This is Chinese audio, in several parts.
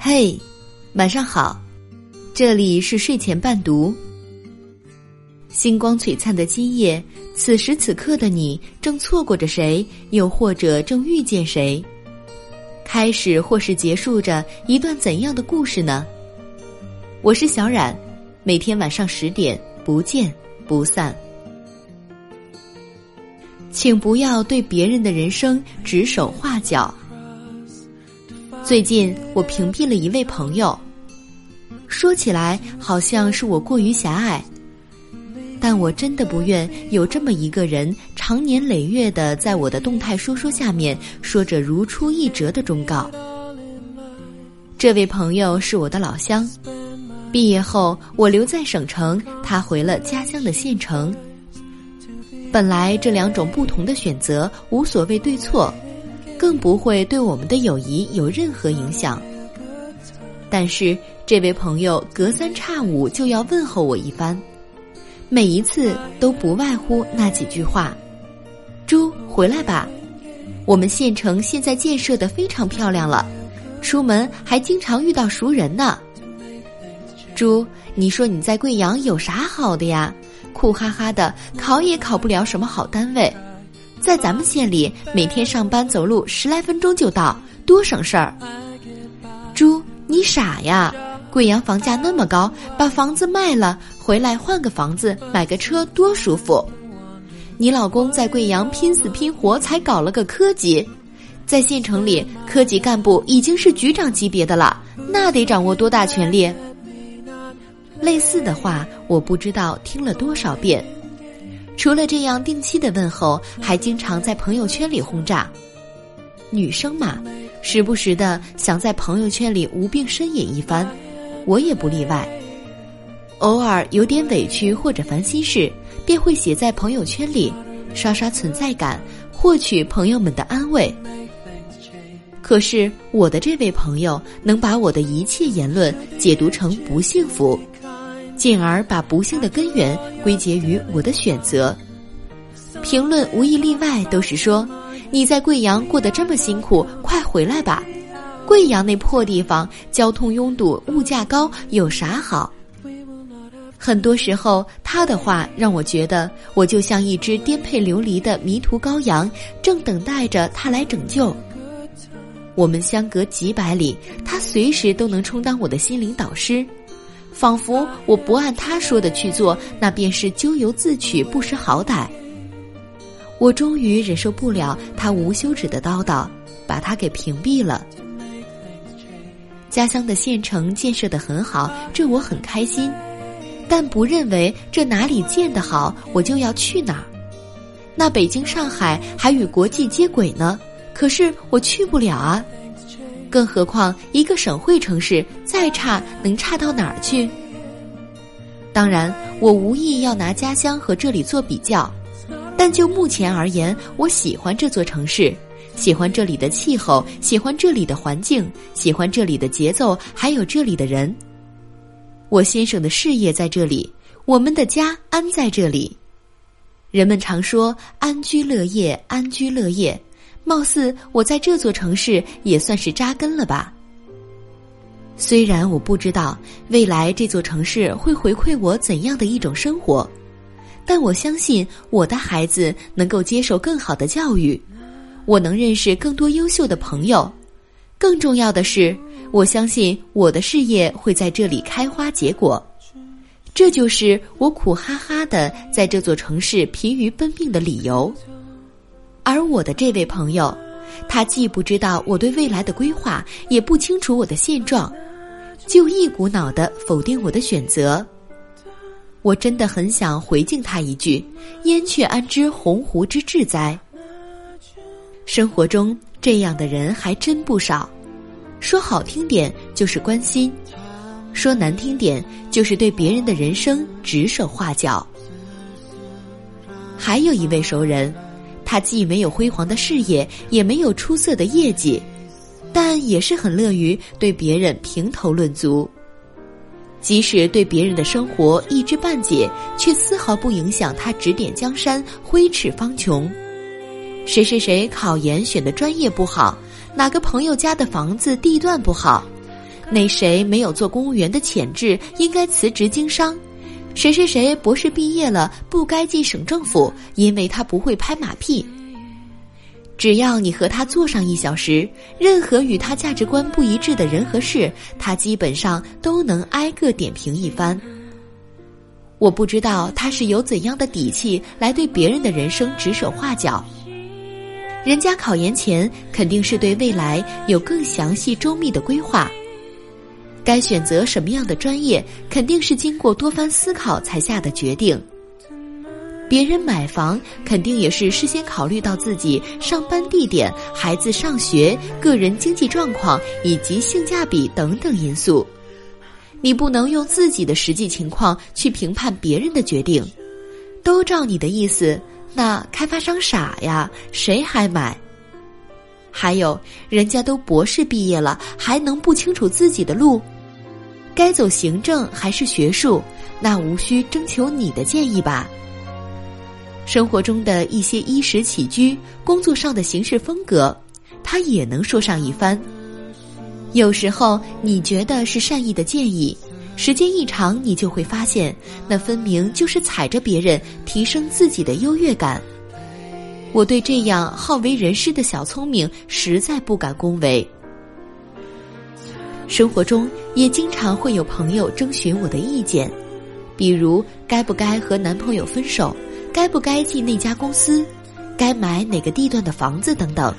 嘿，晚上好，这里是睡前伴读。星光璀璨的今夜，此时此刻的你正错过着谁，又或者正遇见谁？开始或是结束着一段怎样的故事呢？我是小冉，每天晚上十点不见不散。请不要对别人的人生指手画脚。最近我屏蔽了一位朋友，说起来好像是我过于狭隘，但我真的不愿有这么一个人，长年累月的在我的动态说说下面说着如出一辙的忠告。这位朋友是我的老乡，毕业后我留在省城，他回了家乡的县城。本来这两种不同的选择无所谓对错，更不会对我们的友谊有任何影响。但是这位朋友隔三差五就要问候我一番，每一次都不外乎那几句话：“猪回来吧，我们县城现在建设的非常漂亮了，出门还经常遇到熟人呢。”猪，你说你在贵阳有啥好的呀？苦哈哈的，考也考不了什么好单位，在咱们县里，每天上班走路十来分钟就到，多省事儿。猪，你傻呀？贵阳房价那么高，把房子卖了，回来换个房子，买个车，多舒服。你老公在贵阳拼死拼活才搞了个科级，在县城里，科级干部已经是局长级别的了，那得掌握多大权力？类似的话，我不知道听了多少遍。除了这样定期的问候，还经常在朋友圈里轰炸。女生嘛，时不时的想在朋友圈里无病呻吟一番，我也不例外。偶尔有点委屈或者烦心事，便会写在朋友圈里，刷刷存在感，获取朋友们的安慰。可是我的这位朋友，能把我的一切言论解读成不幸福。进而把不幸的根源归结于我的选择。评论无一例外都是说：“你在贵阳过得这么辛苦，快回来吧！贵阳那破地方，交通拥堵，物价高，有啥好？”很多时候，他的话让我觉得，我就像一只颠沛流离的迷途羔羊，正等待着他来拯救。我们相隔几百里，他随时都能充当我的心灵导师。仿佛我不按他说的去做，那便是咎由自取，不识好歹。我终于忍受不了他无休止的叨叨，把他给屏蔽了。家乡的县城建设的很好，这我很开心，但不认为这哪里建得好，我就要去哪儿。那北京、上海还与国际接轨呢，可是我去不了啊。更何况，一个省会城市再差，能差到哪儿去？当然，我无意要拿家乡和这里做比较，但就目前而言，我喜欢这座城市，喜欢这里的气候，喜欢这里的环境，喜欢这里的节奏，还有这里的人。我先生的事业在这里，我们的家安在这里。人们常说“安居乐业”，安居乐业。貌似我在这座城市也算是扎根了吧。虽然我不知道未来这座城市会回馈我怎样的一种生活，但我相信我的孩子能够接受更好的教育，我能认识更多优秀的朋友，更重要的是，我相信我的事业会在这里开花结果。这就是我苦哈哈的在这座城市疲于奔命的理由。而我的这位朋友，他既不知道我对未来的规划，也不清楚我的现状，就一股脑的否定我的选择。我真的很想回敬他一句：“燕雀安知鸿鹄之志哉？”生活中这样的人还真不少，说好听点就是关心，说难听点就是对别人的人生指手画脚。还有一位熟人。他既没有辉煌的事业，也没有出色的业绩，但也是很乐于对别人评头论足。即使对别人的生活一知半解，却丝毫不影响他指点江山、挥斥方遒。谁谁谁考研选的专业不好，哪个朋友家的房子地段不好，那谁没有做公务员的潜质，应该辞职经商；谁谁谁博士毕业了，不该进省政府，因为他不会拍马屁。只要你和他坐上一小时，任何与他价值观不一致的人和事，他基本上都能挨个点评一番。我不知道他是有怎样的底气来对别人的人生指手画脚。人家考研前肯定是对未来有更详细周密的规划，该选择什么样的专业，肯定是经过多番思考才下的决定。别人买房肯定也是事先考虑到自己上班地点、孩子上学、个人经济状况以及性价比等等因素。你不能用自己的实际情况去评判别人的决定，都照你的意思，那开发商傻呀，谁还买？还有，人家都博士毕业了，还能不清楚自己的路？该走行政还是学术？那无需征求你的建议吧。生活中的一些衣食起居、工作上的行事风格，他也能说上一番。有时候你觉得是善意的建议，时间一长，你就会发现，那分明就是踩着别人提升自己的优越感。我对这样好为人师的小聪明实在不敢恭维。生活中也经常会有朋友征询我的意见，比如该不该和男朋友分手。该不该进那家公司？该买哪个地段的房子等等？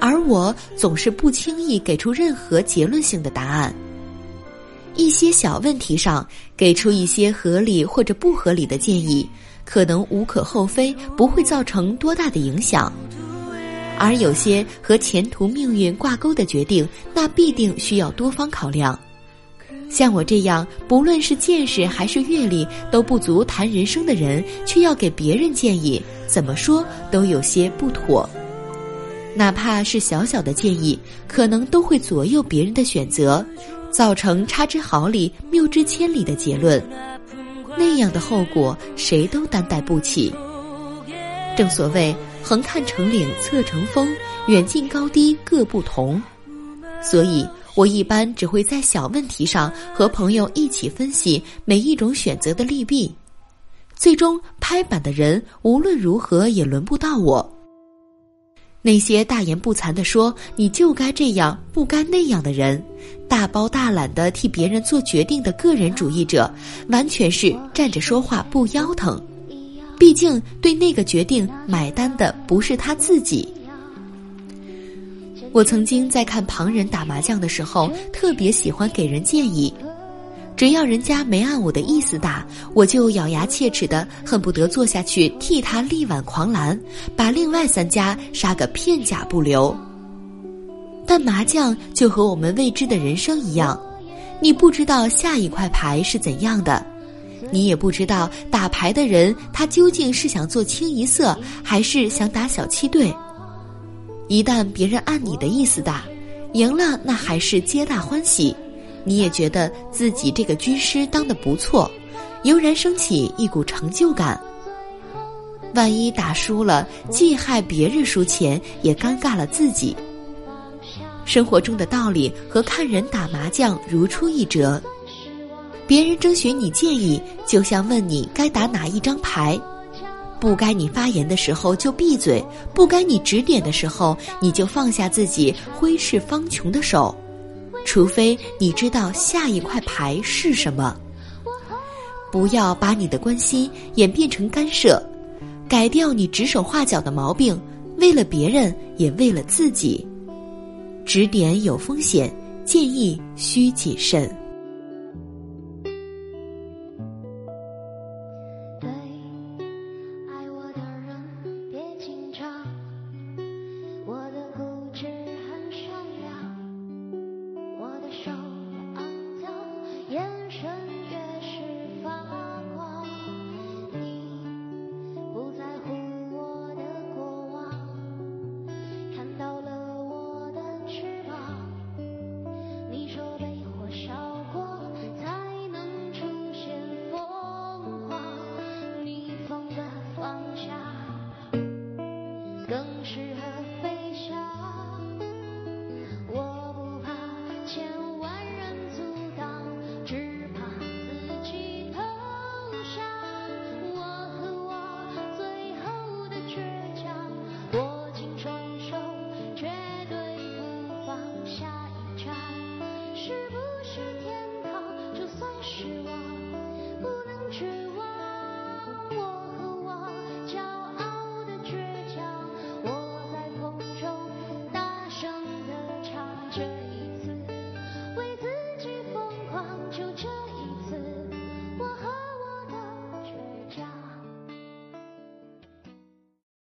而我总是不轻易给出任何结论性的答案。一些小问题上给出一些合理或者不合理的建议，可能无可厚非，不会造成多大的影响。而有些和前途命运挂钩的决定，那必定需要多方考量。像我这样，不论是见识还是阅历都不足谈人生的人，却要给别人建议，怎么说都有些不妥。哪怕是小小的建议，可能都会左右别人的选择，造成差之毫厘、谬之千里的结论。那样的后果，谁都担待不起。正所谓“横看成岭侧成峰，远近高低各不同”，所以。我一般只会在小问题上和朋友一起分析每一种选择的利弊，最终拍板的人无论如何也轮不到我。那些大言不惭的说你就该这样不该那样的人，大包大揽的替别人做决定的个人主义者，完全是站着说话不腰疼。毕竟对那个决定买单的不是他自己。我曾经在看旁人打麻将的时候，特别喜欢给人建议。只要人家没按我的意思打，我就咬牙切齿的恨不得坐下去替他力挽狂澜，把另外三家杀个片甲不留。但麻将就和我们未知的人生一样，你不知道下一块牌是怎样的，你也不知道打牌的人他究竟是想做清一色，还是想打小七队。一旦别人按你的意思打，赢了那还是皆大欢喜，你也觉得自己这个军师当的不错，油然升起一股成就感。万一打输了，既害别人输钱，也尴尬了自己。生活中的道理和看人打麻将如出一辙，别人征询你建议，就像问你该打哪一张牌。不该你发言的时候就闭嘴，不该你指点的时候你就放下自己挥斥方遒的手，除非你知道下一块牌是什么。不要把你的关心演变成干涉，改掉你指手画脚的毛病，为了别人也为了自己。指点有风险，建议需谨慎。